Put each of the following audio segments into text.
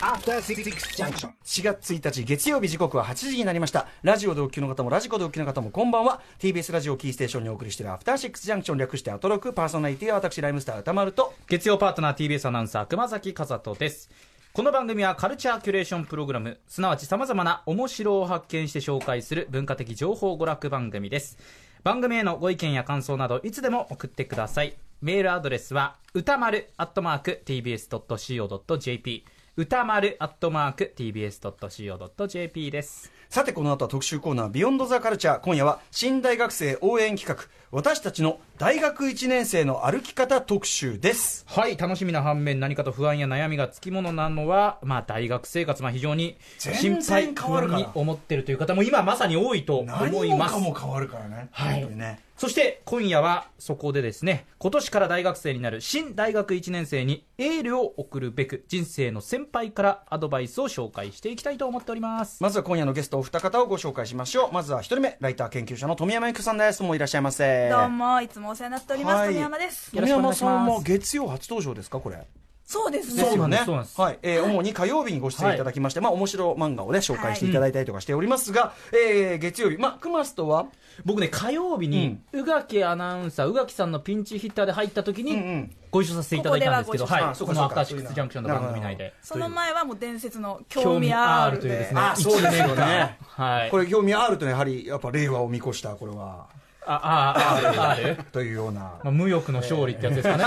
After Six Junction. 4月1日月曜日時刻は8時になりました。ラジオでお聞きの方もラジコでお聞きの方もこんばんは。TBS ラジオキーステーションにお送りしているアフターシックスジャンクション略してアトロクパーソナリティは私ライムスター歌丸と。月曜パートナー TBS アナウンサー熊崎和人です。この番組はカルチャーキュレーションプログラム。すなわちさまざまな面白を発見して紹介する文化的情報娯楽番組です。番組へのご意見や感想などいつでも送ってくださいメールアドレスは歌丸アットマーク TBS.CO.JP 歌丸アットマーク TBS.CO.JP です。さてこの後は特集コーナービヨンドザカルチャー。今夜は新大学生応援企画。私たちの大学1年生の歩き方特集です。はい楽しみな反面何かと不安や悩みがつきものなのは、まあ、大学生活、まあ、非常に心配変わるに思ってるという方も今まさに多いと何思います。もかも変わるからね。はい。本当にねそして今夜はそこでですね今年から大学生になる新大学1年生にエールを送るべく人生の先輩からアドバイスを紹介していきたいと思っております。まずは今夜のゲストお二方をご紹介しましょう。まずは一人目ライター研究者の富山由紀さんです。もういらっしゃいませどうもいつもお世話になっております、はい。富山です。富山さんも月曜初登場ですかこれそうですね。そうなんです。ねはい、えー主に火曜日にご出演いただきまして、まあ面白漫画をね紹介していただいたりとかしておりますが、えー月曜日。まあクマスとは？僕ね火曜日に宇垣アナウンサー宇垣さんのピンチヒッターで入った時にうんうん。ご一緒させていただいたんですけど、ここでははい、このアフターシックスジャンクションの番組内で。その前はもう伝説の興興味味ああるでるというですね。あそうですよね。はい。これ興味あるとやはりやっぱ令和を見越したこれはあああるあるというようなまあ、無欲の勝利ってやつですかね、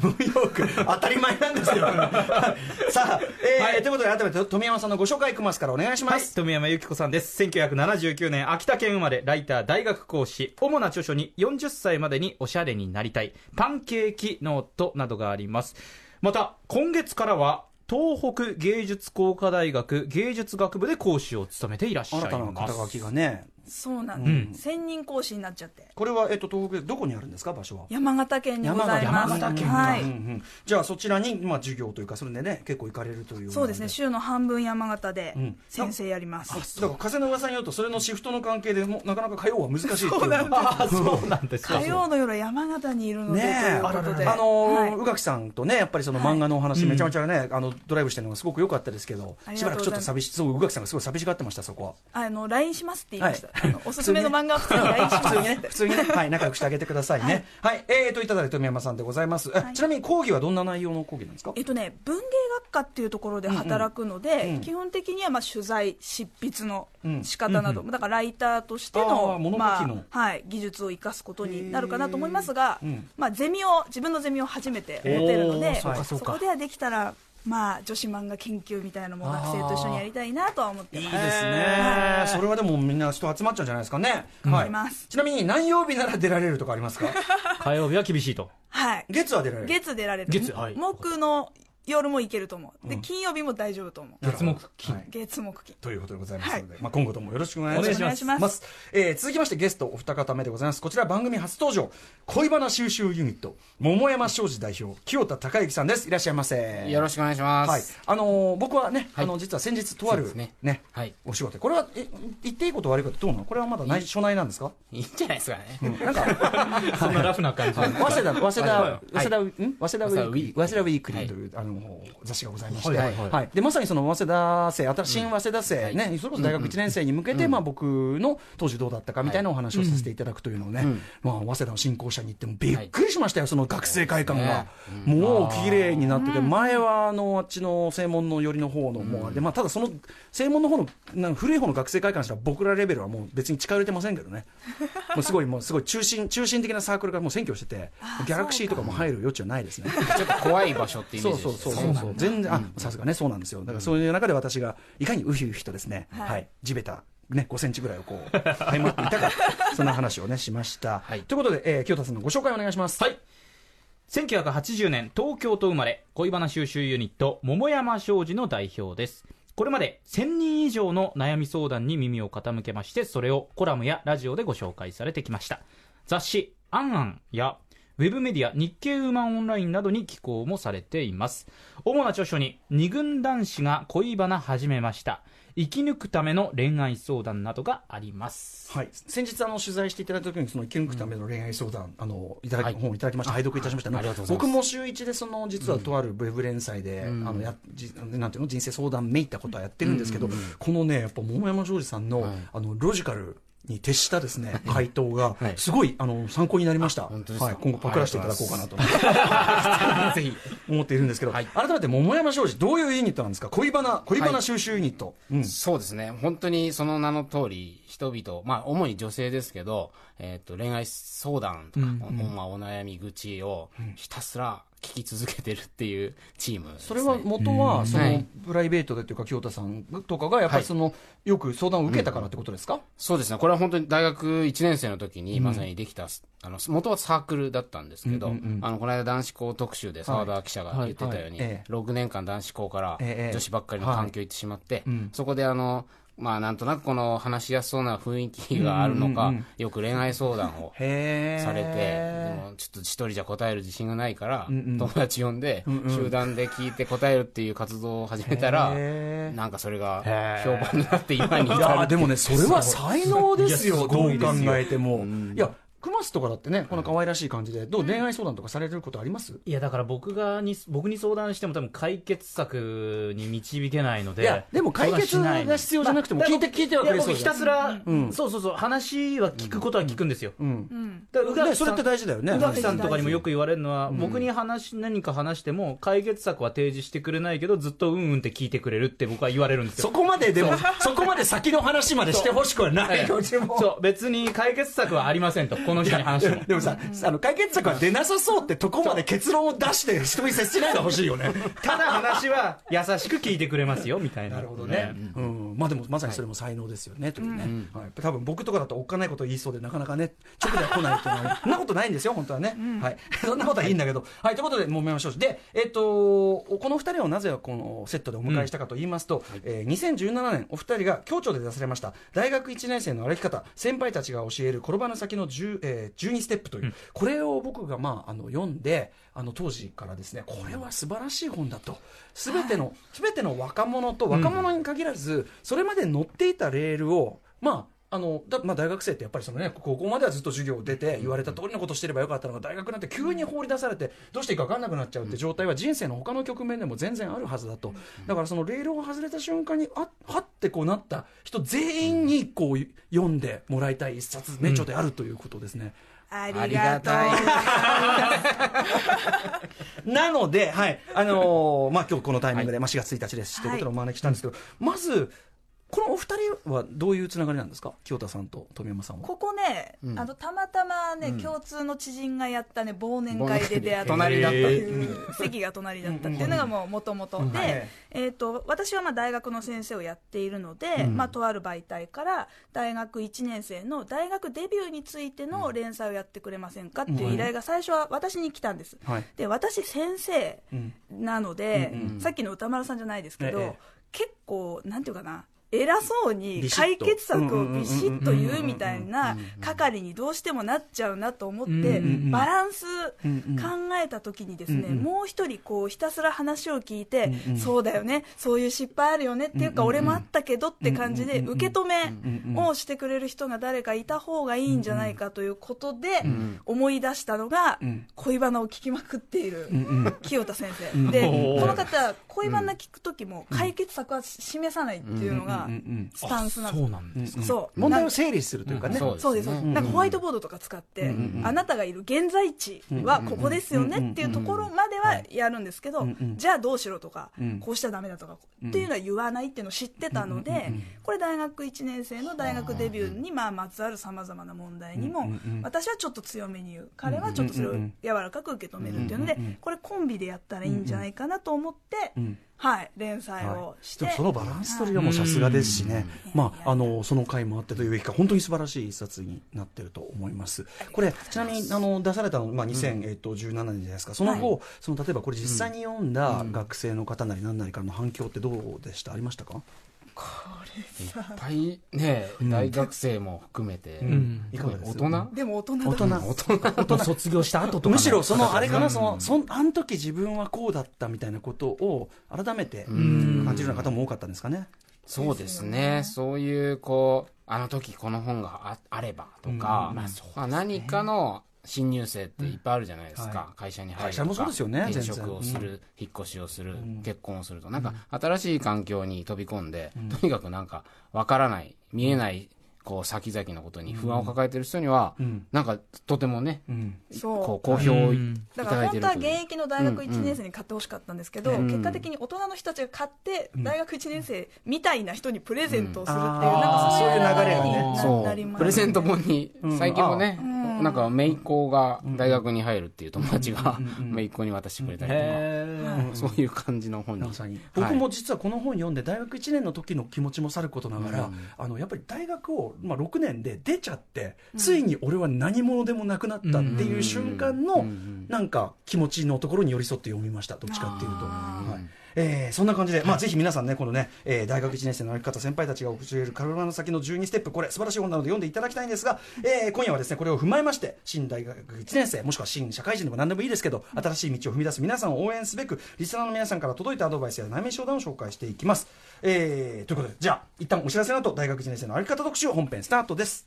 無欲当たり前なんですけどさあ、えーということで改めて富山さんのご紹介クマスからお願いしとははいます、富山由紀子さんです1979年秋田県生まれライター大学講師主な著書に40歳までにおしゃれになりたいパンケーキノートなどがありますまた今月からは東北芸術工科大学芸術学部で講師を務めていらっしゃい新たな肩書きがねそうなんうん。です、専任講師になっちゃって。これは、えっと、東北でどこにあるんですか？場所は。山形県にございます。山形県か。はい、うんうん、じゃあそちらに、まあ、授業というかそれでね結構行かれるというそうですね。し週の半分山形でうん。先生やります、だから風の噂によるとそれのシフトの関係でもうなかなか火曜は難しいっていうそうなんああそうなんですか。火曜の夜は山形にいるので、ねえ。ということで。あのーはい。宇垣さんとねやっぱりその漫画のお話、めちゃめちゃねあのドライブしてるのがすごく良かったですけどありしばらくちょっがとうございます。と寂しそう宇垣さんがすごい寂しがってましたそこは。あの LINE しますって言いました、おすすめの漫画を普通に普通にね普通にね。はい仲良くしてあげてくださいね。はい、えーといただいて富山さんでございます、えはい。ちなみに講義はどんな内容の講義なんですか？えっとね、文芸学科っていうところで働くので、うんうん。基本的にはまあ取材、執筆のうん仕方など、だからライターとしての物書きまあのはい、技術を生かすことになるかなと思いますが、うん。まあ、ゼミを自分のゼミを初めて持てるのでそこではできたら、まあ、女子漫画研究みたいなのも学生と一緒にやりたいなとは思ってます。いいですね。はそれはでもみんな人集まっちゃうんじゃないですかね、はい。ります。ちなみに何曜日なら出られるとかありますか？火曜日は厳しいと。はい、月は出られる。月出られる。月はい。木の夜も行けると思う。で金曜日も大丈夫と思う、月木金、はい。月木金。ということでございますので、まあ、今後ともよろしくお願いします。お願いします。えー続きましてゲストお二方目でございます。こちら番組初登場。恋バナ収集ユニット。桃山商事代表清田孝之さんです。いらっしゃいませ。よろしくお願いします。はい、あのー僕はね、はい。あの実は先日とあるそうですね。ねはい。お仕事。これはえ言っていいこと悪いことどうなの？これはまだ内緒内なんですか、いいんじゃないですかね。うん。なんか そんなラフな感じ。早稲田、早稲田、はい。早稲田、ん？早稲田ウィークリー、早早稲田ウィークリーという、あの、雑誌がございまして、はいはいはい。で、まさにその早稲田生、新しい早稲田生、ね、それこそ大学1年生に向けて、まあ僕の当時どうだったかみたいなお話をさせていただくというのをね、まあ早稲田の新校舎に行ってもびっくりしましたよ、その学生会館が。もう綺麗になってて、前はあの、あっちの正門の寄りの方の、もうで、まあただその正門の方の、なんか古い方の学生会館したら僕らレベルはもう別に近寄れてませんけどね。もうすごい、もうすごい中心、中心的なサークルがもう占拠してて、ギャラクシーとかも入る余地はないですね。ちょっと怖い場所ってイメーそうジですそうそうそうそう全然あさすがねそうなんですよ。だからそういう中で私がいかにウヒウヒとですねはい。はい。地べたね5センチぐらいをこうはい持っていたかそんな話をねしました。はい。ということでえー清田さんのご紹介お願いします。はい。1980年東京と生まれ恋バナ収集ユニット桃山商事の代表です。これまで1000人以上の悩み相談に耳を傾けましてそれをコラムやラジオでご紹介されてきました。雑誌「アンアン」やウェブメディア日経ウーマンオンラインなどに寄稿もされています。主な著書に二軍男子が恋バナ始めました。生き抜くための恋愛相談などがあります。はい、先日あの取材していただいた時にその生き抜くための恋愛相談、あのいただき、はい本をいただきました。拝読いたしました、ありがとうございます。僕も週一でその実はとあるウェブ連載で、あのやじなんていうの人生相談めいったことはやってるんですけど、このねやっぱ桃山庄司さんの,、はい。あのロジカルに徹したですね回答がはい。すごいあの参考になりました、はい、今後パクらせていただこうかなと。ぜひ。思っているんですけど、はい。改めて桃山庄司どういうユニットなんですか？恋バナ恋バナ収集ユニット、うん。そうですね。本当にその名の通り、人々、まあ、主に女性ですけど、えっ、と、恋愛相談とか、おまあ、お悩み口をひたすら聞き続けてるっていうチームです、ね。それは元はその、はい。プライベートでというか清田さんとかがやっぱりその、よく相談を受けたからってことですか、そうですね。これは本当に大学1年生の時にまさにできた、あの、元はサークルだったんですけど、うんうんうん。あの、この間男子校特集で澤田記者が言ってたように、はい。はいええ。6年間男子校からええ。女子ばっかりの環境行ってしまって、うん。そこであの、まあなんとなくこの話しやすそうな雰囲気があるのか、うんうんうん。よく恋愛相談をへえされて、でもちょっと一人じゃ答える自信がないから、うんうん。友達呼んで、集団で聞いて答えるっていう活動を始めたら、なんかそれが評判になって今にい至るやでもねそれは才能ですよ。どう考えても。いや熊須とかだってねこの可愛らしい感じでどう恋愛相談とかされることあります？いやだから僕がに僕に相談しても多分解決策に導けないのでいやでも解決が必要じゃなくてもまあ聞いて聞いてはくれやそうひたすら、ん。そうそうそう話は聞くことは聞くんですよ、うん。うん。だから宇垣さんでそれって大事だよね。宇垣さんとかにもよく言われるのは、僕に話何か話しても解決策は提示してくれないけどずっとうんうんって聞いてくれるって僕は言われるんですよ。そこまででもそこまで先の話までしてほしくはない。そう。別に解決策はありませんとこの人に話してもでもさ、あの解決策は出なさそうってとこまで結論を出して人に接しないでほしいよね。ただ話は優しく聞いてくれますよみたいななるほどね。うん、まあでもまさにそれも才能ですよね、というね。はい、多分僕とかだとおっかないこと言いそうでなかなかね、直では来ないっていうのは、そんなことないんですよ、本当はね。はい。そんなことはいいんだけど。はい、ということで、もめましょう。で、えっ、と、この二人をなぜこのセットでお迎えしたかと言いますと、えー2017年、お二人が京都で出されました、大学1年生の歩き方、先輩たちが教える転ばぬ先の10、えー12ステップという、これを僕が、まあ、あの読んで、あの当時からですね、これは素晴らしい本だと。すべての、すべての若者と若者に限らず、それまで乗っていたレールを、まあ、あのだまあ、大学生ってやっぱりその、ね、高校まではずっと授業出て言われた通りのことしてればよかったのが大学になって急に放り出されてどうしていいか分かんなくなっちゃうって状態は人生の他の局面でも全然あるはずだと。だからそのレールを外れた瞬間にあはってこうなった人全員にこう読んでもらいたい一冊ね、ちょっとあるということですね。あありりがとう。がたい。なので、はい、あのーまあ、今日このタイミングで、まあ、4月1日です、ということでお招きしたんですけど、まず、このお二人はどういうつながりなんですか？清田さんと富山さんは。ここね、あのたまたまね、共通の知人がやったね忘年会で出会った隣だった。っていう席が隣だったっていうのがもうもともとはい。で、えー、と私はまあ大学の先生をやっているので、まあ、とある媒体から大学1年生の大学デビューについての連載をやってくれませんかっていう依頼が最初は私に来たんです、はい。で私先生うん。なので、うんうん。さっきの歌丸さんじゃないですけど、ええ。結構なんていうかな偉そうに解決策をビシッと言うみたいうんな係にどうしてもなっちゃうなと思ってバランス考えた時にですねもう一人こうひたすら話を聞いてそうだよねそういう失敗あるよねっていうか俺もあったけどって感じで受け止めをしてくれる人が誰かいた方がいいんじゃないかということでん思い出したのがうん。恋バナを聞きまくっている清田先生。んでこの方恋バナ聞く時も解決策は示さないっていうのがうんうんうんスタンスなんですそうなんですか、そう。問題を整理するというかね。そうそうです、そうですなんかホワイトボードとか使って、あなたがいる現在地はここですよねっていうところまではやるんですけど、うんうんじゃあどうしろとか、うん。こうしちゃだめだとかっていうのは言わないっていうのを知ってたので、これ大学1年生の大学デビューにまあまつわるさまざまな問題にも、うんうんうん私はちょっと強めに言う彼はちょっとそれを柔らかく受け止めるっていうので、これコンビでやったらいいんじゃないかなと思って、うんはい、連載をして、でもそのバランス取りがもうさすがですしね、まあ、あのその回もあってというべきか、本当に素晴らしい一冊になってると思います。これ、ちなみにあの出されたの、まあ、2017年じゃないですか、その後、その例えばこれ、実際に読んだ学生の方なり、なんなりからの反響ってどうでした、ありましたか？いっぱいね、大学生も含めて、ん。いかがです大人？でも大人だ大人。大人。卒業した後とかのむしろそのあれかな、そのそんあの時自分はこうだったみたいなことを改めて感じるような方も多かったんですかね。そうですね。そういう、こう、あの時この本がああればとか、まあ何かの新入生っていっぱいあるじゃないですか。会社に入るとか。会社もそうですよね転職をする、引っ越しをする、結婚をすると。なんか、新しい環境に飛び込んで、とにかくなんか、わからない、見えない、こう、先々のことに不安を抱えてる人には、なんか、とてもね、うん。そう。こう、好評をいだたから本当は現。役の大学1年生に買ってほしかったんですけど、結果的に大人の人たちが買って、大学1年生みたいな人にプレゼントをするっていう、うん。なんかそういう流れがにねなそなりま。すう。プレゼント本に、最近もね、ん。なんか、姪っ子が大学に入るっていう友達が、姪っ子に渡してくれたりとか、へそういう感じの本に。ま。さに。僕も実はこの本読んで大学1年の時の気持ちもさることながら、うん。あのやっぱり大学を、まあ、6年で出ちゃって、ついに俺は何者でもなくなったっていう瞬間の、ん。なんか気持ちのところに寄り添って読みました。どっちかっていうと。あはいえーそんな感じで、まあ、ぜひ皆さんね、このね、えー大学1年生の歩き方、先輩たちが教える体の先の12ステップ、これ、素晴らしい本なので読んでいただきたいんですが、えー今夜はですね、これを踏まえまして、新大学1年生、もしくは新社会人でも何でもいいですけど、新しい道を踏み出す皆さんを応援すべく、リスナーの皆さんから届いたアドバイスや悩み相談を紹介していきます。えーということで、じゃあ、一旦お知らせの後、大学1年生の歩き方特集、本編スタートです。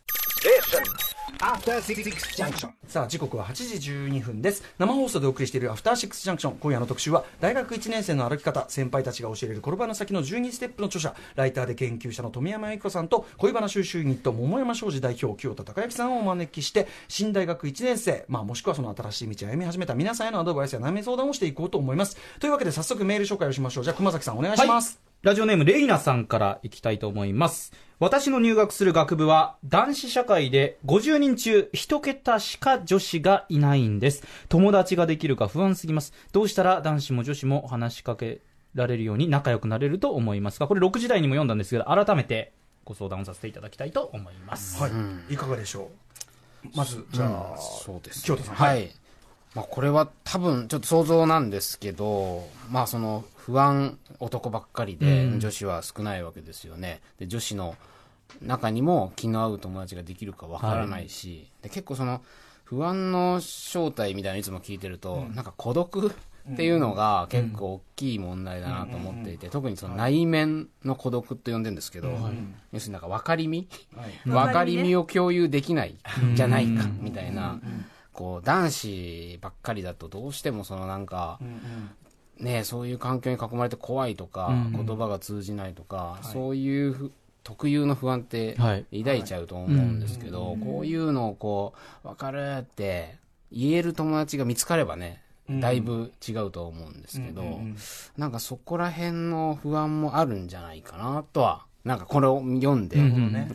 After Six Junction. さあ時刻は8時12分です。生放送でお送りしているアフターシックスジャンクション今夜の特集は大学1年生の歩き方先輩たちが教える転ばぬ先の12ステップの著者ライターで研究者の富山由紀子さんと恋バナ収集ユニット桃山商事代表清田孝之さんをお招きして新大学1年生、まあ、もしくはその新しい道を歩み始めた皆さんへのアドバイスや悩み相談をしていこうと思います。というわけで早速メール紹介をしましょう。じゃあ熊崎さんお願いします、ラジオネームレイナさんからいきたいと思います。私の入学する学部は男子社会で50人中1桁しか女子がいないんです。友達ができるか不安すぎます。どうしたら男子も女子も話しかけられるように仲良くなれると思いますが、これ6時台にも読んだんですけど、改めてご相談をさせていただきたいと思います。はい、いかがでしょう？まずじゃあ、そうです、清田さんはい。まあ、これは多分ちょっと想像なんですけど、まあその不安男ばっかりでうん。女子は少ないわけですよね。で、女子の中にも気の合う友達ができるかわからないし、で結構その不安の正体みたいなのいつも聞いてると、なんか孤独っていうのが結構大きい問題だなと思っていて、特にその内面の孤独って呼んでるんですけど、要するになんか分かりみ、分かりみを共有できないじゃないかみたいな、こう男子ばっかりだとどうしてもそのなんか、ねそういう環境に囲まれて怖いとか、うん言葉が通じないとか、そういうふ特有の不安ってはい。抱いちゃうと思うんですけど、こういうのをこう分かるって言える友達が見つかればねだいぶ違うと思うんですけど、なんかそこら辺の不安もあるんじゃないかなとはなんかこれを読んで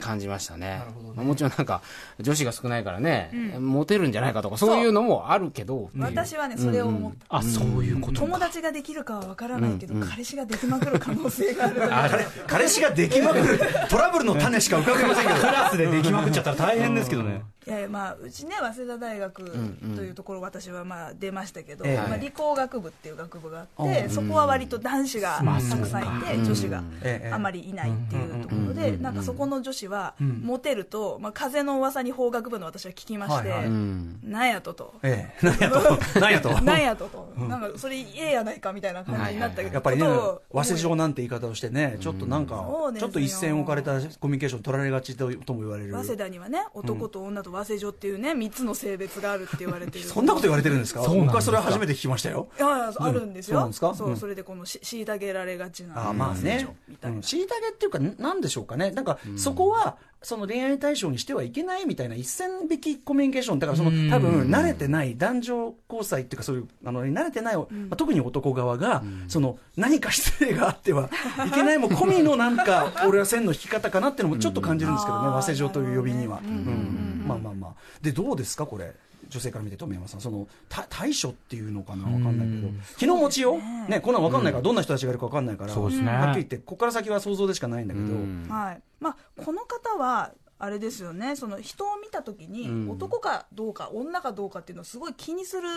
感じましたね。まあもちろんなんか女子が少ないからね、モテるんじゃないかとかそういうのもあるけど私はねそれを思った、あ、そういうこと友達ができるかは分からないけど、彼氏ができまくる可能性がある。彼 彼氏ができまくる。トラブルの種しか浮かびませんけど。クラスでできまくっちゃったら大変ですけどね。いやまあうちね早稲田大学というところ私はまあ出ましたけど、ええ。まあ、理工学部っていう学部があって、うんそこは割と男子がたくさんいて、女子がええあまりいないっていうところで、なんかそこの女子はモテると、まあ、風の噂に法学部の私は聞きまして、はい。はいうんなんやとと。ええ、なんやと、なんやと。なんやとと、なんかそれええやないかみたいな感じになったけど、やっぱりね、早稲上なんて言い方をしてね、ちょっとなんかちょっと一線置かれたコミュニケーション取られがちととも言われる。早稲田にはね男と女と早稲女っていうね3つの性別があるって言われてる。そんなこと言われてるんですか？そうなんですか？僕はそれは初めて聞きましたよ。いやあるんですよ、そうなんですか？そううん。それでこのし虐げられがちなあまあね。み、たいな、虐げっていうか、なんでしょうかね、なんか、そこは、その恋愛対象にしてはいけないみたいな一線引きコミュニケーション、だからそのうん。多分慣れてない男女交際っていうか、そういう、あの慣れてない、まあ、特に男側が、その何か失礼があってはいけないも込みのなんか、俺は線の引き方かなっていうのもちょっと感じるんですけどね、うん早稲女という呼びには。うんまあまあまあ。で、どうですか、これ。女性から見て富山さん、そのた対処っていうのかな、わかんないけど、気の持ちよう、ね、こんなんわかんないから、どんな人たちがいるかわかんないから、はっきり言って、ここから先は想像でしかないんだけど、うん。はい。まあ、この方はあれですよね。その人を見た時に、うん。男かどうか女かどうかっていうのをすごい気にする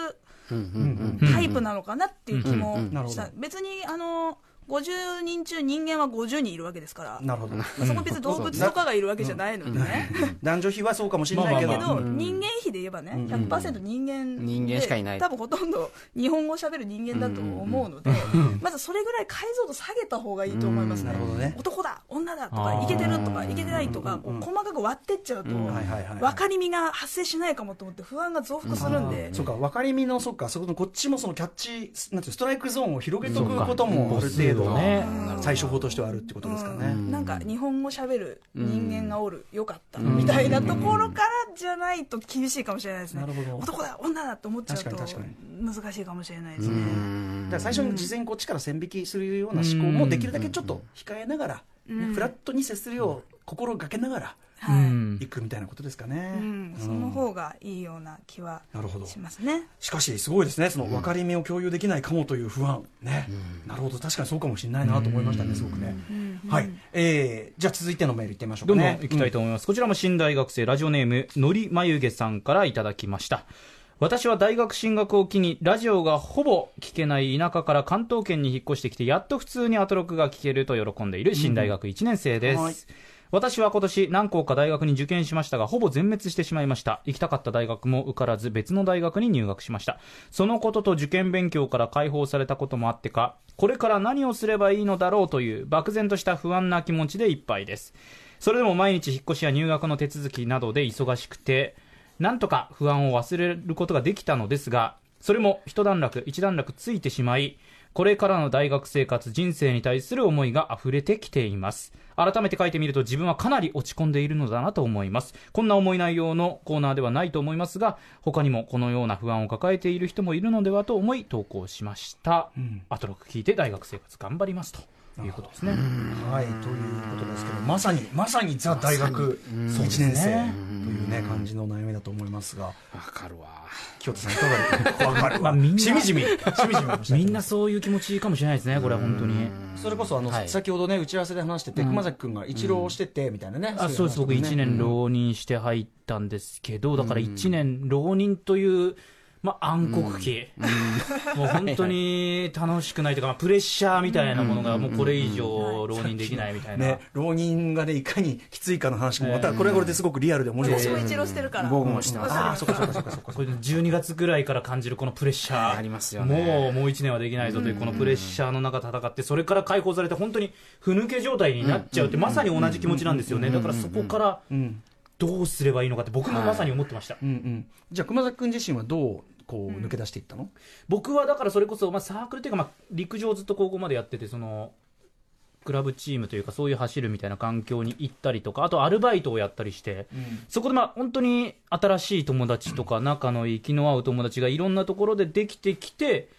うんうんタイプなのかなっていう気もうんうんした、別にあの50人中人間は50人いるわけですから、なるほど。そこ別に動物とかがいるわけじゃないのでね。男女比はそうかもしれないけど。人間比で言えばね、100%人間で人間しかいない。多分ほとんど日本語を喋る人間だと思うので、まずそれぐらい解像度下げた方がいいと思いますね。なるほどね。男だ、女だとか、いけてるとか、いけてないとか、細かく割ってっちゃうと、分かりみが発生しないかもと思って不安が増幅するんで、そうか、分かりみの、そっか、そこのこっちもそのキャッチ、なんていうストライクゾーンを広げておくこともある程度ね。の対処法としてはあるってことですかね。なんか日本語喋る人間がおる、よかった、みたいなところからじゃないと厳しいかもしれないですね。なるほど。男だ、女だと思っちゃうと確かに確か難しいかもしれないですね。だから最初に事前にこっちから線引きするような思考もできるだけちょっと控えながら、ねフラットに接するよう心がけながらはい。うん。いくみたいなことですかね。うん、その方がいいような気はなるほど。しますね。しかし、すごいですね、その分かりみを共有できないかもという不安、ね、なるほど、確かにそうかもしれないなと思いましたね、すごくね。はい、えー、じゃあ続いてのメールいってみましょうかね。どんどん行きたいと思います、こちらも新大学生ラジオネームのりまゆげさんからいただきました。私は大学進学を機にラジオがほぼ聞けない田舎から関東圏に引っ越してきてやっと普通にアトロクが聞けると喜んでいる新大学1年生です、はい私は今年何校か大学に受験しましたがほぼ全滅してしまいました。行きたかった大学も受からず別の大学に入学しました。そのことと受験勉強から解放されたこともあってかこれから何をすればいいのだろうという漠然とした不安な気持ちでいっぱいです。それでも毎日引っ越しや入学の手続きなどで忙しくてなんとか不安を忘れることができたのですがそれも一段落一段落ついてしまいこれからの大学生活人生に対する思いが溢れてきています。改めて書いてみると自分はかなり落ち込んでいるのだなと思います。こんな重い内容のコーナーではないと思いますが他にもこのような不安を抱えている人もいるのではと思い投稿しました、アトロク聞いて大学生活頑張りますということですね。はい、ということですけど、まさに、まさにザ大学1年生というね、感じの悩みだと思いますが、わかるわ。清田さん、いかがですかわかるわ。まあみんなしみじみ、しみじみみんなそういう気持ちかもしれないですねこれは本当にそれこそあの、はい。先ほどね打ち合わせで話してて、熊崎君が一浪しててみたいなね、あそうです。僕1年浪人して入ったんですけどだから1年浪人という、まあ、暗黒期、もう本当に楽しくないというか、まあ、プレッシャーみたいなものがもうこれ以上浪人できないみたいな、ね、浪人がねいかにきついかの話もまたこれはこれですごくリアルで面白い。ですね私も一浪してるから。僕もしてます。ああそっかそっかそっか。そっかこれ12月ぐらいから感じるこのプレッシャー。ありますよね。もうもう1年はできないぞというこのプレッシャーの中戦ってそれから解放されて本当にふぬけ状態になっちゃうってまさに同じ気持ちなんですよね。だからそこからうん。どうすればいいのかって僕もまさに思ってました、うんうん。じゃあ熊崎君自身はどうこう抜け出していったの、僕はだからそれこそ、まあ、サークルというか、まあ、陸上ずっと高校までやっててそのクラブチームというかそういう走るみたいな環境に行ったりとかあとアルバイトをやったりして、そこでまあ本当に新しい友達とか仲のいい気の合う友達がいろんなところでできてきて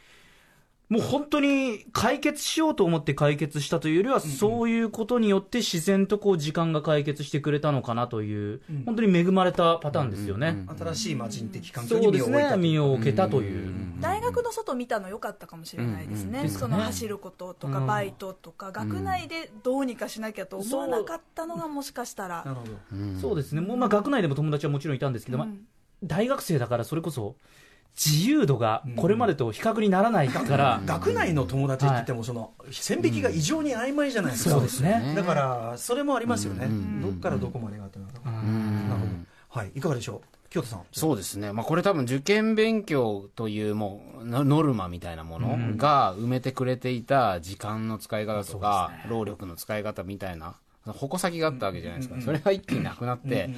もう本当に解決しようと思って解決したというよりは、そういうことによって自然とこう時間が解決してくれたのかなという、本当に恵まれたパターンですよね。新しい魔人的環境にそうですね、身を置いたという。身を置けたという。大学の外見たの良かったかもしれないですね、その走ることとか、うん。バイトとか、学内でどうにかしなきゃと思わなかったのが、もしかしたら、なるほど。そうですね、もうまあ学内でも友達はもちろんいたんですけど、まあうん。大学生だからそれこそ自由度がこれまでと比較にならないから、学内の友達って言ってもその線引きが異常に曖昧じゃないですか、そうですね。だからそれもありますよね、うん。どっからどこまでがってなるなるほど。はい。いかがでしょう？清田さん。そうですね、まあ、これ多分受験勉強というもうノノルマみたいなものが埋めてくれていた時間の使い方とか、労力の使い方みたいな矛先があったわけじゃないですか、それが一気になくなって、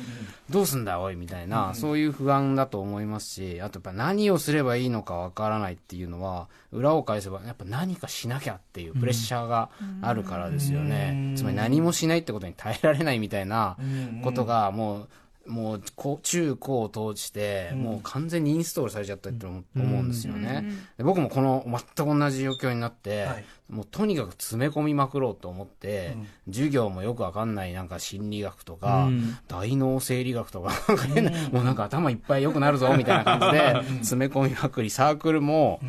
どうすんだおいみたいな、そういう不安だと思いますしあとやっぱ何をすればいいのかわからないっていうのは裏を返せばやっぱ何かしなきゃっていうプレッシャーがあるからですよね、つまり何もしないってことに耐えられないみたいなことがもうもうこ中高を通して、もう完全にインストールされちゃったって思思うんですよね、で僕もこの全く同じ状況になって、はい。もうとにかく詰め込みまくろうと思って、授業もよくわかんないなんか心理学とか、うん。大脳生理学とかなん。か変な、もうなんか頭いっぱい良くなるぞみたいな感じで詰め込みまくりサークルも、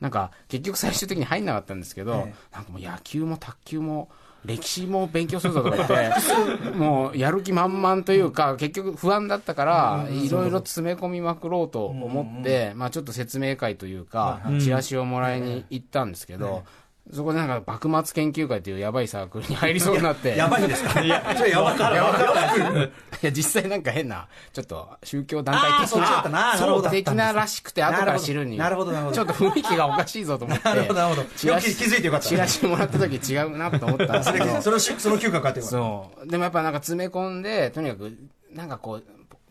なんか結局最終的に入んなかったんですけど、え。なんかもう野球も卓球も歴史も勉強するぞとか言って、もうやる気満々というか、結局不安だったから、いろいろ詰め込みまくろうと思って、まあちょっと説明会というか、チラシをもらいに行ったんですけど、そこでなんか幕末研究会っていうやばいサークルに入りそうになって。やばいんですか？いや、それやばい。やばい。いや、実際なんか変な、ちょっと宗教団体的ななそう的ならしくて、後から知るに。なるほどなるほどちょっと雰囲気がおかしいぞと思って。なるほど、なるほど。気づいてよかった。チラシもらった時違うなと思ったんですけど。それ、その嗅覚かった。そう。でもやっぱなんか詰め込んで、とにかく、なんかこう、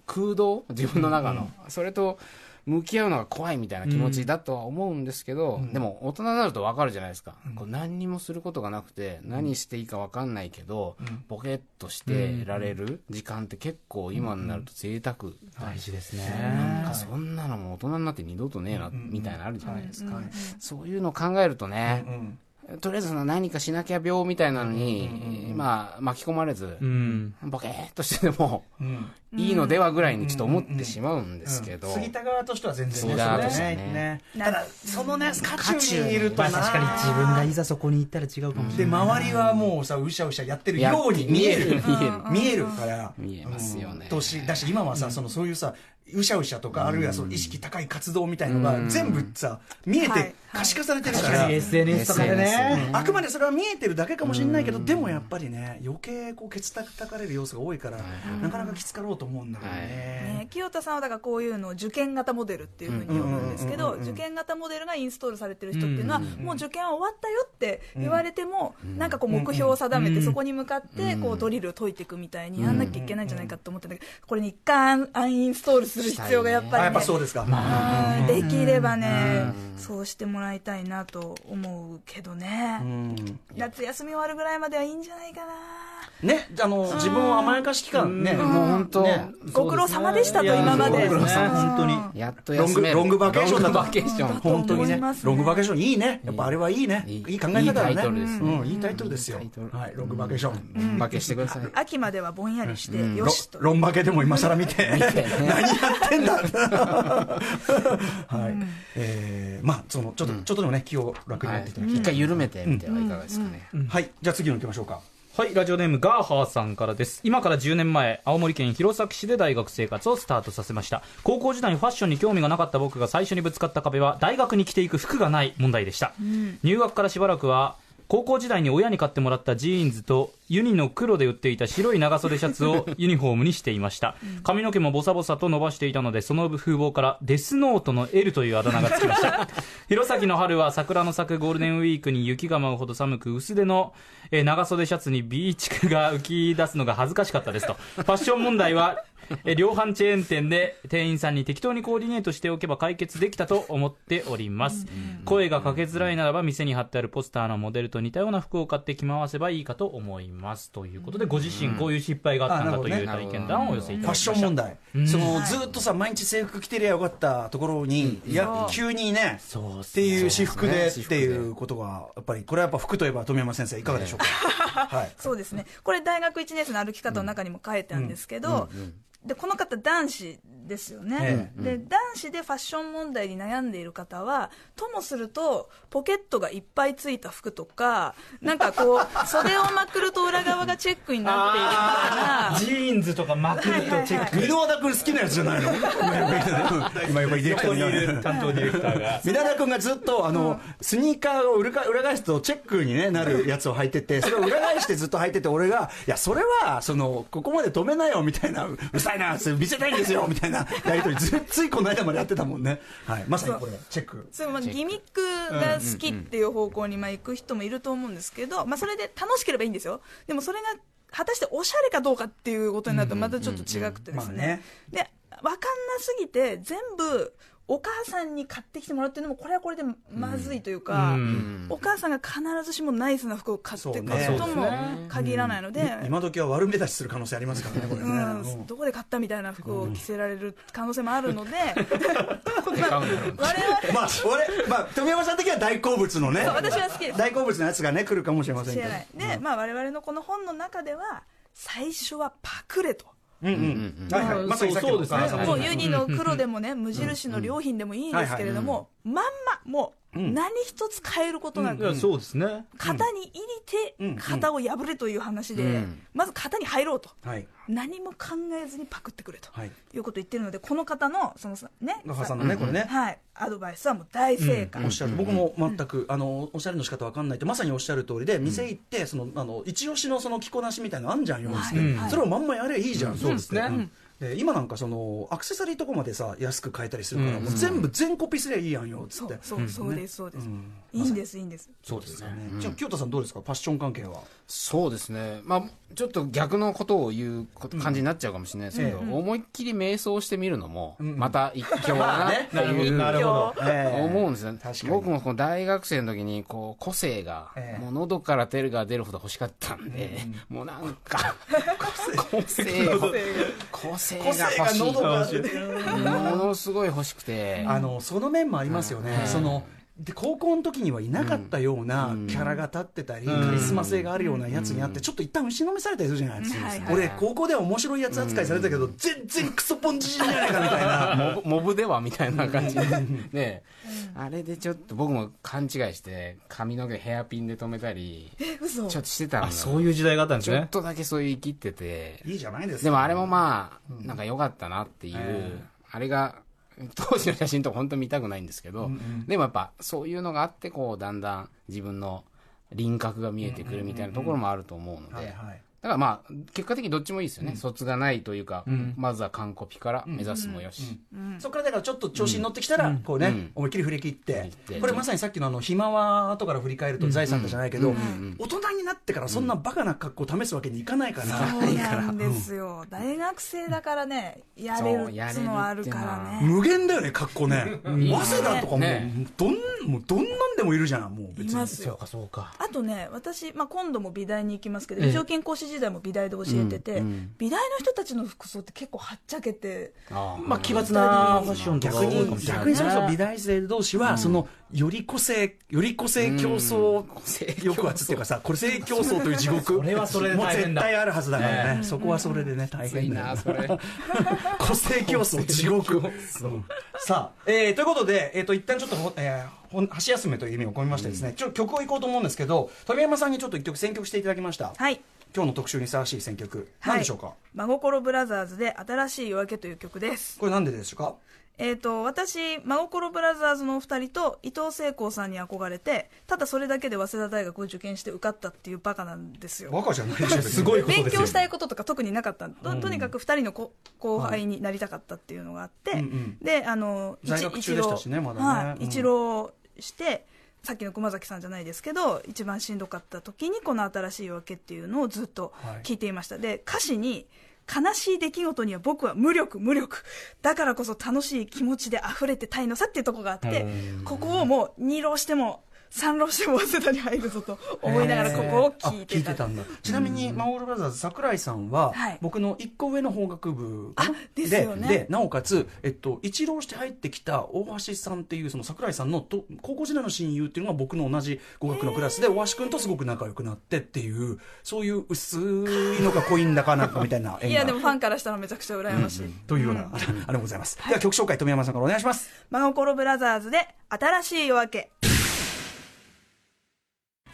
空洞？自分の中の。それと、向き合うのが怖いみたいな気持ちだとは思うんですけど、でも大人になると分かるじゃないですか、こう何にもすることがなくて、何していいか分かんないけど、ボケっとしてられる時間って結構今になると贅沢、大事ですなんねかそんなのも大人になって二度とねえな、みたいなのあるじゃないですか、そういうのを考えるとね、とりあえず何かしなきゃ病みたいなのに、まあ巻き込まれず、うん。ボケーっとしてでも、いいのではぐらいにちょっと思ってしまうんですけど、杉田側としては全然杉田側としてはね。ねただそのね渦中にいるとな。まあ確かに自分がいざそこに行ったら違うかもしれでない。周りはもうさうしゃうしゃやってるように見える。見える。見えるから。見えますよね。うん。としだし今はさ、そのそういうさうしゃうしゃとか、あるいはその意識高い活動みたいのが全部さ見えてはい。可視化されてるか確ら、かに。SNS とかでね。あくまでそれは見えてるだけかもしれないけど、でもやっぱりね余計こうケツたたかれる要素が多いから、なかなかきつかろうと思うんだけどね、ね、清田さんはだからこういうのを受験型モデルっていうふうに呼ぶんですけど、受験型モデルがインストールされてる人っていうのは、もう受験は終わったよって言われても、なんかこう目標を定めて、そこに向かってこうドリルを解いていくみたいにやんなきゃいけないんじゃないかと思ってんだけど、これに一回アンインストールする必要がやっぱり、ね、あやっぱそうですか、はいできればね、そうしてもらいたいなと思うけどね、夏休み終わるぐらいまではいいんじゃないかな。ねあの自分を甘やかし期間ね、もう本当、ね。ご苦労様でしたと、今まで。本当に。やっとロングロングバケーションだと。ロングバケーション。本当にね。ロングバケーションいいね。やっぱあれはいいね。いい考え方だね。いいタイトルですうんいいタイトルですよ。はいロングバケーション。バケしてください。秋まではぼんやりして、よロしと。ロンバケでも今更見て。何やってんだ。はい。えーまあそのちょっとちょっとでもね気を楽になっていただき一回緩めてみてはいかがですかね、はい。じゃあ次の行きましょうかはい、ラジオネームガーハーさんからです。今から10年前、青森県弘前市で大学生活をスタートさせました。高校時代にファッションに興味がなかった僕が最初にぶつかった壁は、大学に着ていく服がない問題でした。入学からしばらくは、高校時代に親に買ってもらったジーンズとユニの黒で売っていた白い長袖シャツをユニフォームにしていました。髪の毛もボサボサと伸ばしていたのでその風貌からデスノートの L というあだ名がつきました。弘前の春は桜の咲くゴールデンウィークに雪が舞うほど寒く薄手のえー長袖シャツにビーチクが浮き出すのが恥ずかしかったですと。ファッション問題は えー量販チェーン店で店員さんに適当にコーディネートしておけば解決できたと思っております。声がかけづらいならば店に貼ってあるポスターのモデルと似たような服を買って着回せばいいかと思います。ということでご自身こういう失敗があったんだという体験談をお寄せいた。ファッシだきましたョン問題、そのずっとさ毎日制服着てりゃよかったところに、いや急にねそうっていう私服でっていうことがやっぱりこれはやっぱ服といえば富山先生いかがでしょうか、はい。そうですね。これ大学1年生の歩き方の中にも書いてあるんですけど、で、この方男子ですよね。で、男子でファッション問題に悩んでいる方は、ともすると、ポケットがいっぱいついた服とか、なんかこう、袖をまくると裏側がチェックになっているみたいな、ジーンズとかまくるとチェック。箕輪田君好きなやつじゃないの？今横にディレクター横にいにる担当ディレクターが。箕輪田君がずっとあの、スニーカーを裏か裏返すとチェックに、ね、なるやつを履いててそれを裏返してずっと履いてて俺がいやそれはそのここまで止めなよみたいなうるさいな見せたいんですよみたいなやり取りずついこの間までやってたもんね、はい、まさにこれチェック。そうまあギミックが好きっていう方向にまあ行く人もいると思うんですけど、まあ、それで楽しければいいんですよ。でもそれが果たしておしゃれかどうかっていうことになるとまたちょっと違くてですね。で分かんなすぎて全部お母さんに買ってきてもらうっていうのもこれはこれでまずいというか、お母さんが必ずしもナイスな服を買ってくるとも限らないので、今時は悪目立ちする可能性ありますからねこれね、うん。うんどこで買ったみたいな服を着せられる可能性もあるので、まあ我々まあ、俺、まあ、富山さん的には大好物のね。私は好きです。大好物のやつがね、来るかもしれませんけど。で、まあ我々のこの本の中では最初はパクれと。うんうん。はいはい。まさにそうですね。もうユニの黒でもね、無印の良品でもいいんですけれども、まんま、も何一つ変えることなく、いやそうですね。型に入れて型を破れという話で、うん。まず型に入ろうと。はい。何も考えずにパクってくれと、はい。い、うことを言ってるのでこの方のそのさねガハさんのねこれね。はい、アドバイスはもう大正解、おっしゃる、僕も全く、あのおしゃれの仕方わかんないってまさにおっしゃる通りで店行ってそのあの一押しのその着こなしみたいなのあんじゃんよ、はい。はい。それをまんまやればいいじゃん、そうですね。んで今なんかそのアクセサリーとこまでさ安く買えたりするから、もう全部全コピすりゃいいやんよっつそうって。そうそうですそうです、ん。いいんですいいんです。そうですね。じゃあ清田さんどうですか？ファッション関係は。そうですね、まあ、ちょっと逆のことを言う感じになっちゃうかもしれない。ですけど、思いっきり瞑想してみるのも、また一興だなっていう、なるほど。思うんですよ。ね確かに。僕もこの大学生の時にこう個性が、ええ。もう喉から出るが出るほど欲しかったんで、もうなんか個性。を個性が。欲しい。ものすごい欲しくて、あのその面もありますよね、そので高校の時にはいなかったようなキャラが立ってたり、カリスマ性があるようなやつにあって、ちょっと一旦打ちのめされたりするじゃないですか、はいはい俺、高校では面白いやつ扱いされたけど、全然クソポンジじゃないかみたいな。モブモブではみたいな感じで、ねあれでちょっと僕も勘違いして髪の毛ヘアピンで留めたりえ嘘。ちょっとしてたんあだそういう時代があったんですね。ちょっとだけそういう生きってて。いいじゃないですか。でもあれもまあなんか良かったなっていう、あれが 当時の写真とか本当見たくないんですけど、でもやっぱそういうのがあってこうだんだん自分の輪郭が見えてくるみたいなところもあると思うので、はいはいだからまあ結果的にどっちもいいですよね、卒がないというか、まずは完コピから目指すもよし、そこからだからちょっと調子に乗ってきたら、こうね、うん。思いっきり振り切って。これまさにさっきのあの、ひまわ後から振り返ると財産だじゃないけど、大人になってからそんなバカな格好試すわけにいかないから、そうなんですよ。大学生だからねやれるっつうのはあるからね。無限だよね、格好ね。早稲田とかも、ね。どん、もうどんなんでもいるじゃん、もう別に。いますよ。かそうか。あとね私、まあ、今度も美大に行きますけど、美女健講師時代も美大で教えてて、美大の人たちの服装って結構はっちゃけてああまあ奇抜なファッションとか逆多いかにもしれない逆にそもそも美大生同士は、そのより個性より個性競争抑圧っていうかさ個性競争という地獄。それはそれでもう大変だ。絶対あるはずだからね。そこはそれでね大変だよ。なそれ。個性競争地獄。うんさあ、えーということで、えー、と一旦ちょっとほ、えー箸休めという意味を込めましてですね、ちょっと曲をいこうと思うんですけど富山さんにちょっと一曲選曲していただきました、はい今日の特集にふさわしい選曲何でしょうか、真心ブラザーズで新しい夜明けという曲です。これなんででしょうか？えー、と私真心ブラザーズのお二人と伊藤聖光さんに憧れてただそれだけで早稲田大学を受験して受かったっていうバカなんですよ。バカじゃないでしょすごいこと勉ですよ強したいこととか特になかったととにかく二人のこ後輩になりたかったっていうのがあって、うんうん。であの一在学中でしたしねまだね。はいうん一浪してさっきの熊崎さんじゃないですけど一番しんどかった時にこの「新しい夜明け」っていうのをずっと聞いていました、で歌詞に悲しい出来事には僕は無力無力。だからこそ楽しい気持ちで溢れてたいのさっていうところがあってここをもう二浪しても三浪しても早稲田に入るぞと思いながらここを聞いてたあんだ。ちなみに、マオールブラザーズ桜井さんは、はい。僕の一個上の法学部ですよね。でなおかつ、えっと、一浪して入ってきた大橋さんっていうその桜井さんのと高校時代の親友っていうのが僕の同じ語学のクラスで大橋君とすごく仲良くなってっていうそういう薄いのか濃いんだかなんかみたいないやでもファンからしたらめちゃくちゃ羨ましい、というような、ありがとうございます、では曲紹介富山さんからお願いします。真心ブラザーズで新しい夜明け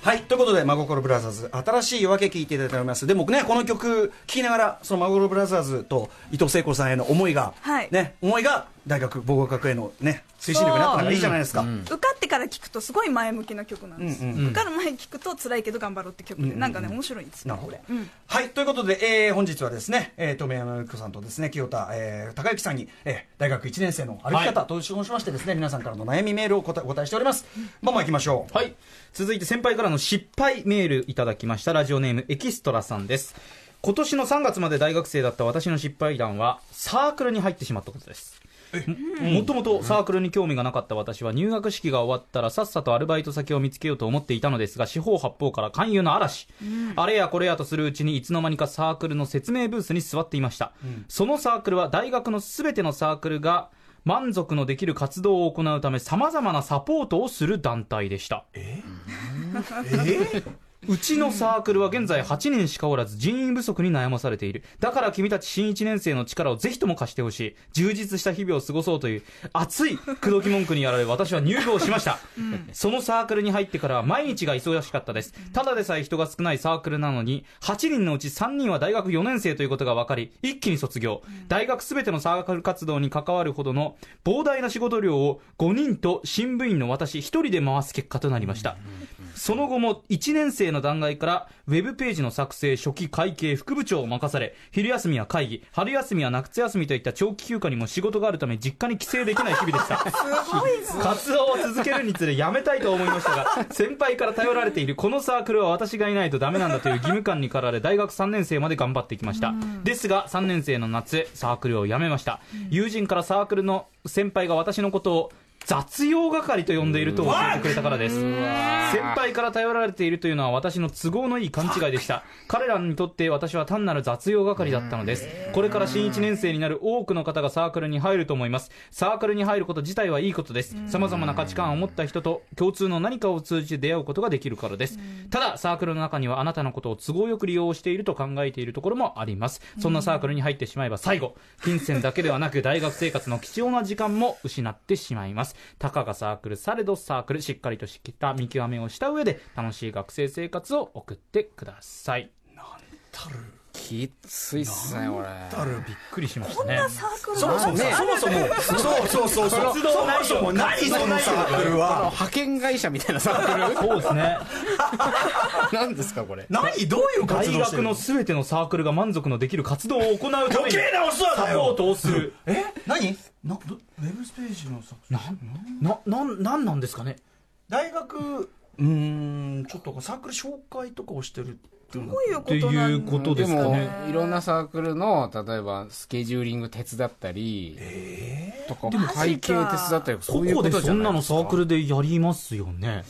はい。ということで、真心ブラザーズ、新しい夜明け聞いていただいております。でもね、この曲、聴きながら、その真心ブラザーズと伊藤聖子さんへの思いが、はいね、思いが、大学、防護学へのね、推進力になったのがいいじゃないですか。受かってから聞くとすごい前向きな曲なんです、うんうん受かる前に聞くと辛いけど頑張ろうって曲で、なんかね面白いんですなるほどよこれ、うんはい。ということで、えー、本日はですね、えー、富山由紀子さんとですね、清田、えー、高之さんに、えー、大学1年生の歩き方としましてですね、皆さんからの悩みメールをお答えお答えしております。まあまあ行きましょう。はい。続いて先輩からの失敗メールいただきました。ラジオネームエキストラさんです。今年の3月まで大学生だった私の失敗談は、サークルに入ってしまったことです。もともとサークルに興味がなかった私は入学式が終わったらさっさとアルバイト先を見つけようと思っていたのですが四方八方から勧誘の嵐、あれやこれやとするうちにいつの間にかサークルの説明ブースに座っていました、そのサークルは大学のすべてのサークルが満足のできる活動を行うためさまざまなサポートをする団体でした。え？ーうちのサークルは現在8人しかおらず人員不足に悩まされている。だから君たち新1年生の力をぜひとも貸してほしい。充実した日々を過ごそうという熱い口説き文句にやられ私は入部をしました。そのサークルに入ってからは毎日が忙しかったです。ただでさえ人が少ないサークルなのに、8人のうち3人は大学4年生ということが分かり、一気に卒業。大学すべてのサークル活動に関わるほどの膨大な仕事量を5人と新部員の私1人で回す結果となりました。その後も1年生の段階からウェブページの作成、初期、会計、副部長を任され、昼休みは会議、春休みは夏休みといった長期休暇にも仕事があるため実家に帰省できない日々でした。活動を続けるにつれ辞めたいと思いましたが、先輩から頼られているこのサークルは私がいないとダメなんだという義務感に駆られ、大学3年生まで頑張ってきました。ですが、3年生の夏、サークルを辞めました。友人からサークルの先輩が私のことを、雑用係と呼んでいると教えてくれたからです。先輩から頼られているというのは私の都合のいい勘違いでした。彼らにとって私は単なる雑用係だったのです。これから新1年生になる多くの方がサークルに入ると思います。サークルに入ること自体はいいことです。様々な価値観を持った人と共通の何かを通じて出会うことができるからです。ただ、サークルの中にはあなたのことを都合よく利用していると考えているところもあります。そんなサークルに入ってしまえば最後、金銭だけではなく大学生活の貴重な時間も失ってしまいます。たかがサークル、されどサークル、しっかりとした見極めをした上で楽しい学生生活を送ってくださいなんたる。きついっすね、これ。たるびっくりしましたね。こんなサークルそもそも、ねそもそも、そうそうそうそもそも何そのサークルは。派遣会社みたいなサークそうですね。ル 何ですか、これ？何？どういう活大動してる学のすべてのサークルが満足のできる活動を行うために余計なお世話サだよポートをする。え？何？などウェブページのさな、なん、なんなんですかね？大学うーんちょっとサークル紹介とかをしてるどういうことなんいうことでですもかね。、いろんなサークルの、例えば、スケジューリング手伝ったり、とか、会計手伝ったり、そういうことじゃでそんないの。サークルでやりますよね。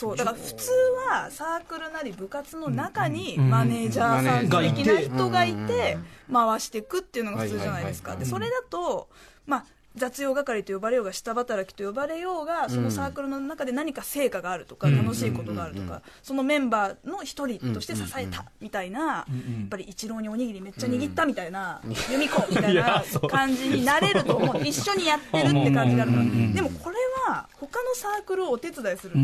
そうだから普通はサークルなり部活の中にマネージャーさんがいて。的な人がいて回していくっていうのが普通じゃないですか。はい。でそれだとまあ雑用係と呼ばれようが下働きと呼ばれようがそのサークルの中で何か成果があるとか楽しいことがあるとかそのメンバーの一人として支えたみたいなやっぱり一郎におにぎりめっちゃ握ったみたいな由美子みたいな 感じになれると思う。一緒にやってるって感じがあるから。でもこれは他のサークルをお手伝いする。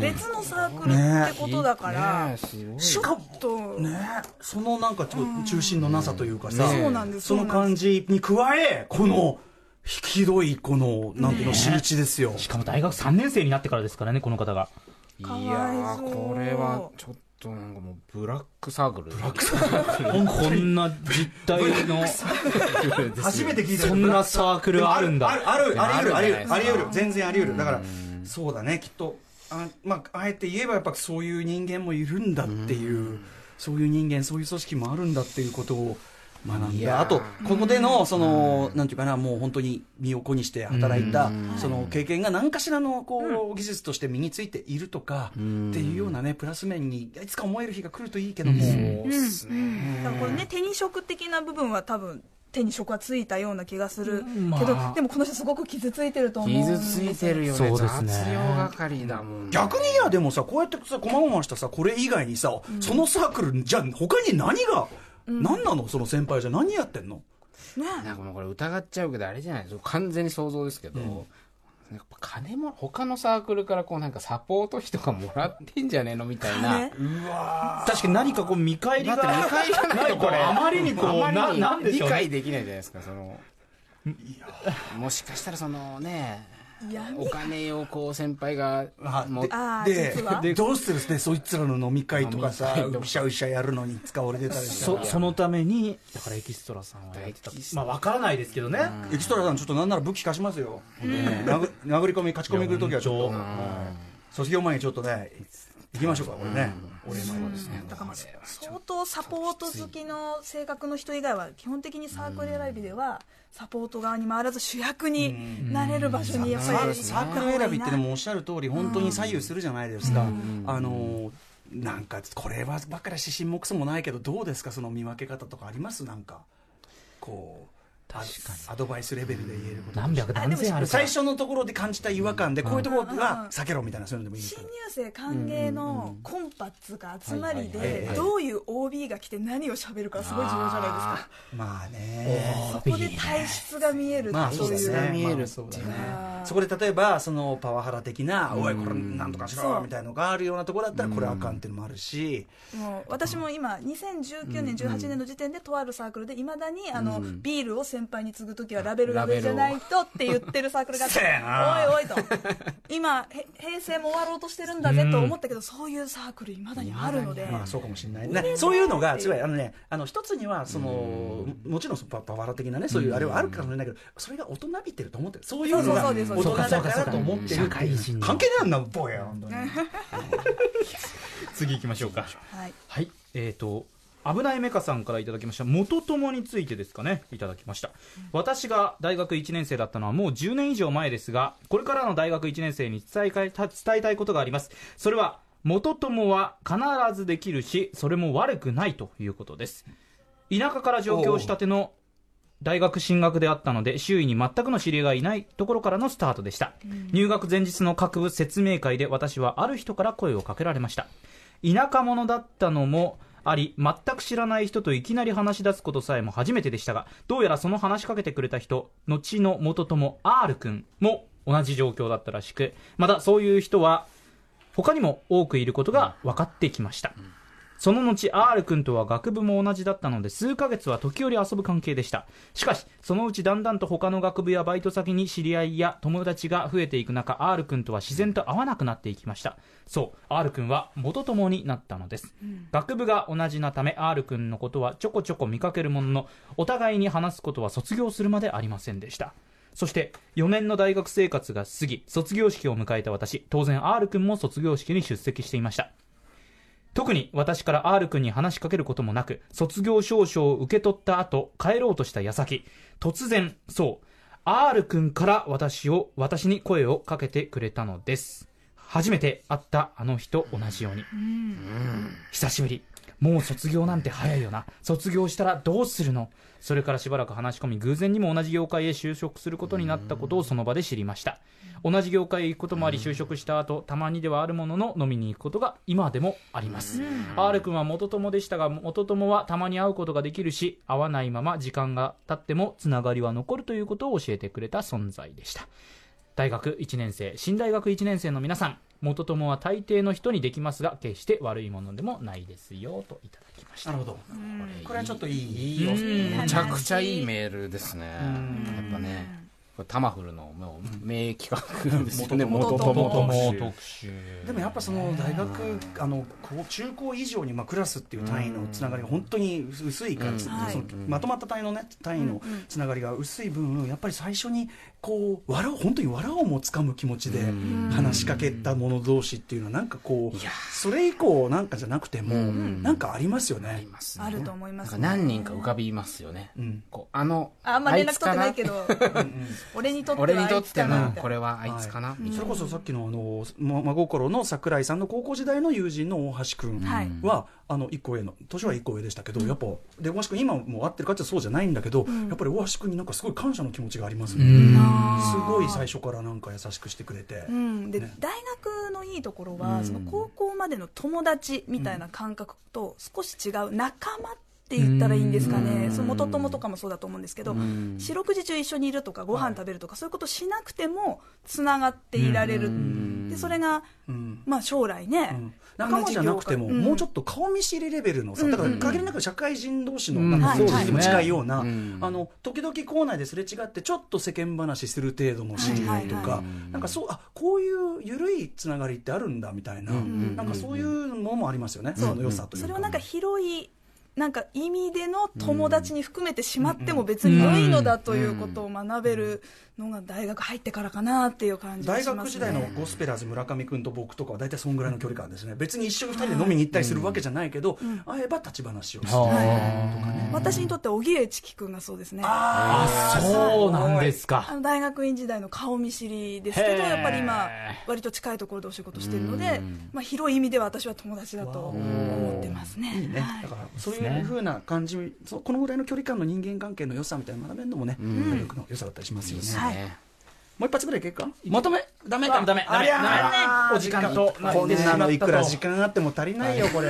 別のサークルってことだからちょっとね。そのなんかちょっと中心のなさというかさ、その感じに加えこのひどいこのなんていうの仕打ちですよ、しかも大学3年生になってからですからね、この方が。いやー、これは、ちょっとなんかもう、ブラックサークル。ブラックサーこんな実態の、初めて聞いた。そんなサークルあるんだ。あるあるあり得るあり得る全然あり得る。だからそうだねきっと。あ,、まあ、あえて言えばやっぱそういう人間もいるんだっていうそういう人間そういう組織もあるんだっていうことを学んだ。あとここでのそのなんていうかなもう本当に身を粉にして働いたその経験が何かしらのこう技術として身についているとかっていうようなねプラス面にいつか思える日が来るといいけども。そうっすね。だからこれね手に職的な部分は多分手に職はついたような気がするまあ。けど、でもこの人すごく傷ついてると思うんです傷ついてるよね。そうですね。雑用係だもんね。逆にいやでもさこうやってさこまごましたさこれ以外にさ、そのサークルじゃあ他に何が、何なの？その先輩じゃ。何やってんの？ね。なんかもうこれ疑っちゃうけど、あれじゃないですか。完全に想像ですけど、やっぱ金も、他のサークルからこうなんかサポート費とかもらってんじゃねえのみたいな。ね確かに何かこう見返りがだって見返りがないとこれ。あまりにこうななんでしょうね。理解できないじゃないですか、その。もしかしたらそのね、闇お金をこう先輩があ持ってでどうする？ねそいつらの飲み会とかさうしゃうしゃやるのに使われてたりそら。そのためにだからエキストラさんはやってた。まあわからないですけどね、エキストラさんちょっとなんなら武器貸しますよ、殴り込み勝ち込み来るときはちょっと。卒業前にちょっとね行きましょうかこれね。お礼前ですね。だからまあ相当サポート好きの性格の人以外は基本的にサークル選びではサポート側に回らず主役になれる場所にやっぱりサークル選びっていうのもおっしゃる通り本当に左右するじゃないですか、あのなんかこれはばっかり指針もクソもないけどどうですか？その見分け方とかあります？なんかこう。あアドバイスレベルで言えること何百何千ある最初のところで感じた違和感でこういうところは避けろみたいなそういうのでもいい新か入生歓迎のコンパっつうか集まりでどういう OB が来て何を喋るかすごい重要じゃないですか。まあね。そこで体質が見えるまあそうですね。見えるまあそうだね。そこで例えばそのパワハラ的な「おいこれなんとかしろ」みたいなのがあるようなところだったらこれあかんっていうのもあるし。もう私も今2019年18年の時点でとあるサークルでいまだにあのビールを先輩に継ぐ時はラベルが上じゃないとって言ってるサークルがあっておいおいと。今へ平成も終わろうとしてるんだぜと思ったけどそういうサークルいまだにあるので。まあそうかもしれないね。そういうのがつまりあのねあの一つにはそのもちろんパパワハラ的なねそういうあれはあるかもしれないけどそれが大人びてると思ってる。そういうのがそう大人だからと思ってる。社会人関係ないんだボーや。本当に。次行きましょうか。はい。はい。えーと危ないメカさんからいただきました。元友についてですかね。いただきました。私が大学1年生だったのはもう10年以上前ですがこれからの大学1年生に伝え伝えたいことがあります。それは元友は必ずできるしそれも悪くないということです。田舎から上京したての大学進学であったので周囲に全くの知り合いがいないところからのスタートでした、入学前日の各部説明会で私はある人から声をかけられました。田舎者だったのもあり全く知らない人といきなり話し出すことさえも初めてでしたがどうやらその話しかけてくれた人後の元友 R 君も同じ状況だったらしくまたそういう人は他にも多くいることが分かってきました、その後 R 君とは学部も同じだったので数ヶ月は時折遊ぶ関係でした。しかしそのうちだんだんと他の学部やバイト先に知り合いや友達が増えていく中 R 君とは自然と会わなくなっていきました。そう R 君は元友になったのです、学部が同じなため R 君のことはちょこちょこ見かけるもののお互いに話すことは卒業するまでありませんでした。そして4年の大学生活が過ぎ卒業式を迎えた私当然 R 君も卒業式に出席していました特に私から R 君に話しかけることもなく卒業証書を受け取った後帰ろうとした矢先。突然そう。R 君から私を私に声をかけてくれたのです。初めて会ったあの日と同じように。久しぶりもう卒業なんて早いよな。卒業したらどうするの？それからしばらく話し込み偶然にも同じ業界へ就職することになったことをその場で知りました。同じ業界へ行くこともあり就職した後たまにではあるものの飲みに行くことが今でもあります。R 君は元友でしたが元友はたまに会うことができるし会わないまま時間が経ってもつながりは残るということを教えてくれた存在でした大学1年生新大学1年生の皆さん元友は大抵の人にできますが決して悪いものでもないですよといただきました。なるほど。これはちょっといいいいようん。めちゃくちゃいいメールですね。やっぱねこれタマフルのもう名企画ですよね。元元々々特集。集でもやっぱその大学あのこう中高以上にまあクラスっていう単位のつながりが本当に薄いから、うん。そのはい。まとまった単位のね単位のつながりが薄い分やっぱり最初にこう笑う本当に笑おうもつかむ気持ちで話しかけた者同士っていうのはなんかこうそれ以降なんかじゃなくてもん。なんかありますよありね。ますね。あると思いますなんか何人か浮かびますよね。うん。こうあのあんま連絡取ってないけどど俺にとって俺にはあいつとってのこれはあいつかな？みたいそれこそさっきのあのま真心の桜井さんの高校時代の友人の大橋君はい。は、あの一個上の。年は一個上でしたけど、やっぱで大橋君今も会ってるかってそうじゃないんだけど、やっぱり大橋君になんかすごい感謝の気持ちがありますね、すごい最初からなんか優しくしてくれて、うん、で、ね。大学のいいところは、その高校までの友達みたいな感覚と少し違う仲間って言ったらいいんですかね、その元友とかもそうだと思うんですけど、四六時中一緒にいるとかご飯食べるとか、そういうことしなくてもつながっていられる、でそれが、うん。まあ、将来ね、うん。仲間じゃなくても、うんもうちょっと顔見知りレベルのさ、だから限りなく社会人同士のうん。なんにも近いような、うん。あの時々校内ですれ違ってちょっと世間話する程度の知り合いとか、なんかそうあこういう緩いつながりってあるんだみたいな、ん。なんかそういうものもありますよね、その良さというか。それをなんか広いなんか意味での友達に含めてしまっても別に良いのだということを学べるのが大学入ってからかなっていう感じが大しますね。学時代のゴスペラーズ村上君と僕とかは大体そんぐらいの距離感ですね。別に一緒に二人で飲みに行ったりするわけじゃないけど、会えば立ち話をして、私にとっては荻上チキ君がそうですね。あそうなんですか。あの大学院時代の顔見知りですけどやっぱり今割と近いところでお仕事してるので、まあ、広い意味では私は友達だと思ってますね。いい。ね、だからそういうふうな感じ、そうこのぐらいの距離感の人間関係の良さみたいなの学べるのもね、体力の良さだったりしますよね。はいね。もう一発ぐらいいけるか？まとめ？ダメ？かあ。ダメ？ダメ？ありゃー。ダメ？お時間と。なこんなのいくら時間あっても足りないよこれ。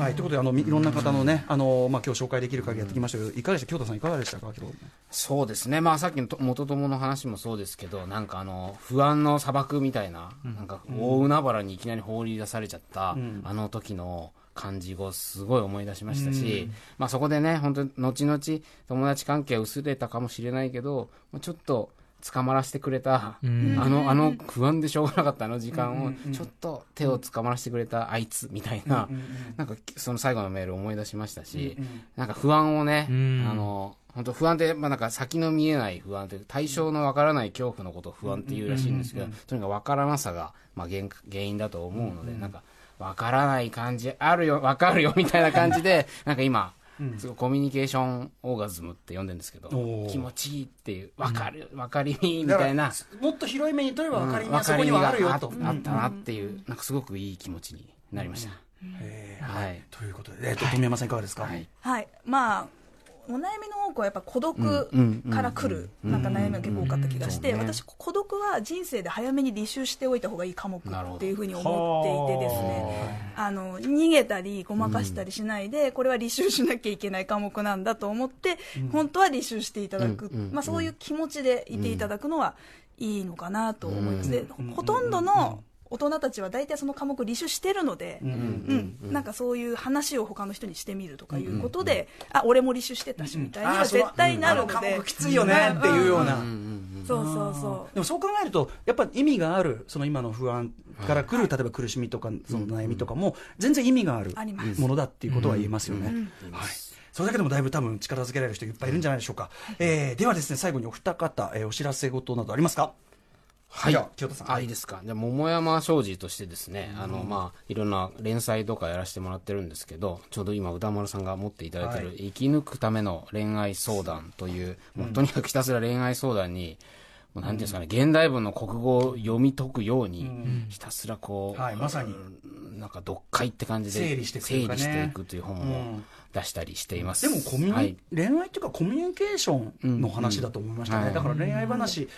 はい、ということであのみいろんな方のね、あのまあ今日紹介できる限りやってきましたけど、いかがでした？京太さんいかがでしたか今日そうですね、まあ、さっきのと元友の話もそうですけど、なんかあの不安の砂漠みたいな、なんか大海原にいきなり放り出されちゃった、あの時の感じをすごい思い出しましたし、まあ、そこでね、本当に後々、友達関係薄れたかもしれないけど、まあちょっと捕まらせてくれた、あのあの不安でしょうがなかったあの時間を、ちょっと手を捕まらせてくれたあいつみたいな、なんかその最後のメールを思い出しましたし、なんか不安をね、ん。あの本当不安って、まあ、なんか先の見えない不安って対象のわからない恐怖のことを不安っていうらしいんですけど、とにかくわからなさが、まあ、原原因だと思うので、なんかわからない感じあるよ わかるよみたいな感じでなんか今、すごいコミュニケーションオーガズムって呼んでるんですけど気持ちいいっていうわかるわかりみみたいな。もっと広い目に取れば分かりうんます、そこにはあるよと。あったなっていう、なんかすごくいい気持ちになりました。えーはい。ということで、えっと富山さんいかがですか、はい。はい、まあお悩みの多くはやっぱ孤独から来るなんか悩みが結構多かった気がして、私孤独は人生で早めに履修しておいた方がいい科目っていうふうに思っていてですねあの逃げたりごまかしたりしないで、これは履修しなきゃいけない科目なんだと思って、本当は履修していただく、まあ、そういう気持ちでいていただくのはいいのかなと思います、でほとんどの大人たちは大体その科目履修してるので、うんなんかそういう話を他の人にしてみるとかいうことで、あ俺も履修してたしみたいには絶対なるので、あの科目きついよねっていうような。そうそうそう。でもそう考えると、やっぱり意味がある、その今の不安から来る、例えば苦しみとか、その悩みとかも、全然意味があるものだっていうことは言えますよね。はい。それだけでもだいぶ多分力づけられる人いっぱいいるんじゃないでしょうか。えーではですね、最後にお二方、えーお知らせ事などありますか？はい。じゃあ清田さんあ、いいですか。じゃあ、桃山商事としてですね、あの、まあ、いろんな連載とかやらせてもらってるんですけど、ちょうど今、歌丸さんが持っていただいてる、はい生き抜くための恋愛相談という、もうとにかくひたすら恋愛相談に、もうなんていうんですかね、現代文の国語を読み解くように、ひたすらこう、はいまさに。うんなんか読解って感じで、整理していく理していくという本を出したりしています。でもコミュニ、はい。恋愛っていうかコミュニケーションの話だと思いましたね、うん。うんだから恋愛話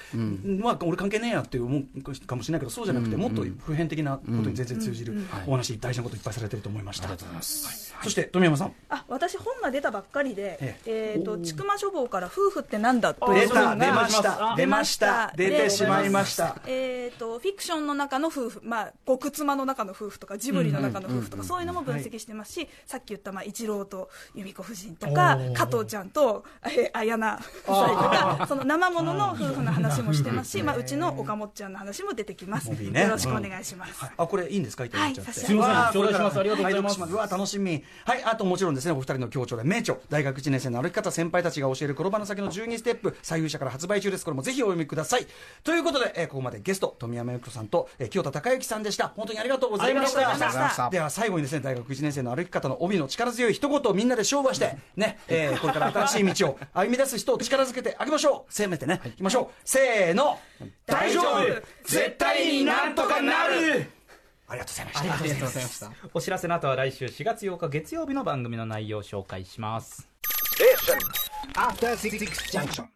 は俺関係ねえやって思うかもしれないけどそうじゃなくてもっと普遍的なことに全然通じるお話大事なこといっぱいされてると思いました、ありがとうございます。そして富山さん。あ私本が出たばっかりでえ「え。ーと千曲書房から夫婦ってなんだ?」という出た本が出ました。あ出ました出てしまいました。えー、とフィクションの中の夫婦、まあ、極妻の中の夫婦とかジブリの中の夫婦とか、そういうのも分析してますし、さっき言った、まあ、一郎と由美子夫人とか加藤ちゃんと、えー、綾菜夫妻とかその生ものの夫婦の話もしてますし、まあ、うちの岡本ちゃんの話も出てきます、よろしくお願いします、あこれいいんですかいただいちゃって、はい差し上げますわあ頂戴します。ありがとうございます。拝読しうわ楽しみ。はいあともちろんですねお二人の協調で名著大学1年生の歩き方先輩たちが教える転ばぬ先の12ステップ左右者から発売中です。これもぜひお読みください。ということで、えーここまでゲスト富山由紀子さんと、えー清田孝之さんでした。本当にありがとうございました。ありがとうございました。では最後にですね大学1年生の歩き方の帯の力強い一言をみんなで勝負してね、えーこれから新しい道を歩み出す人を力づけてあげましょう。せめてね、い、きましょう。せーの。大丈夫。絶対になんとかなる。ありがとうございました。ありがとうございました。お知らせの後は来週4月8日月曜日の番組の内容を紹介します。After Six Junction.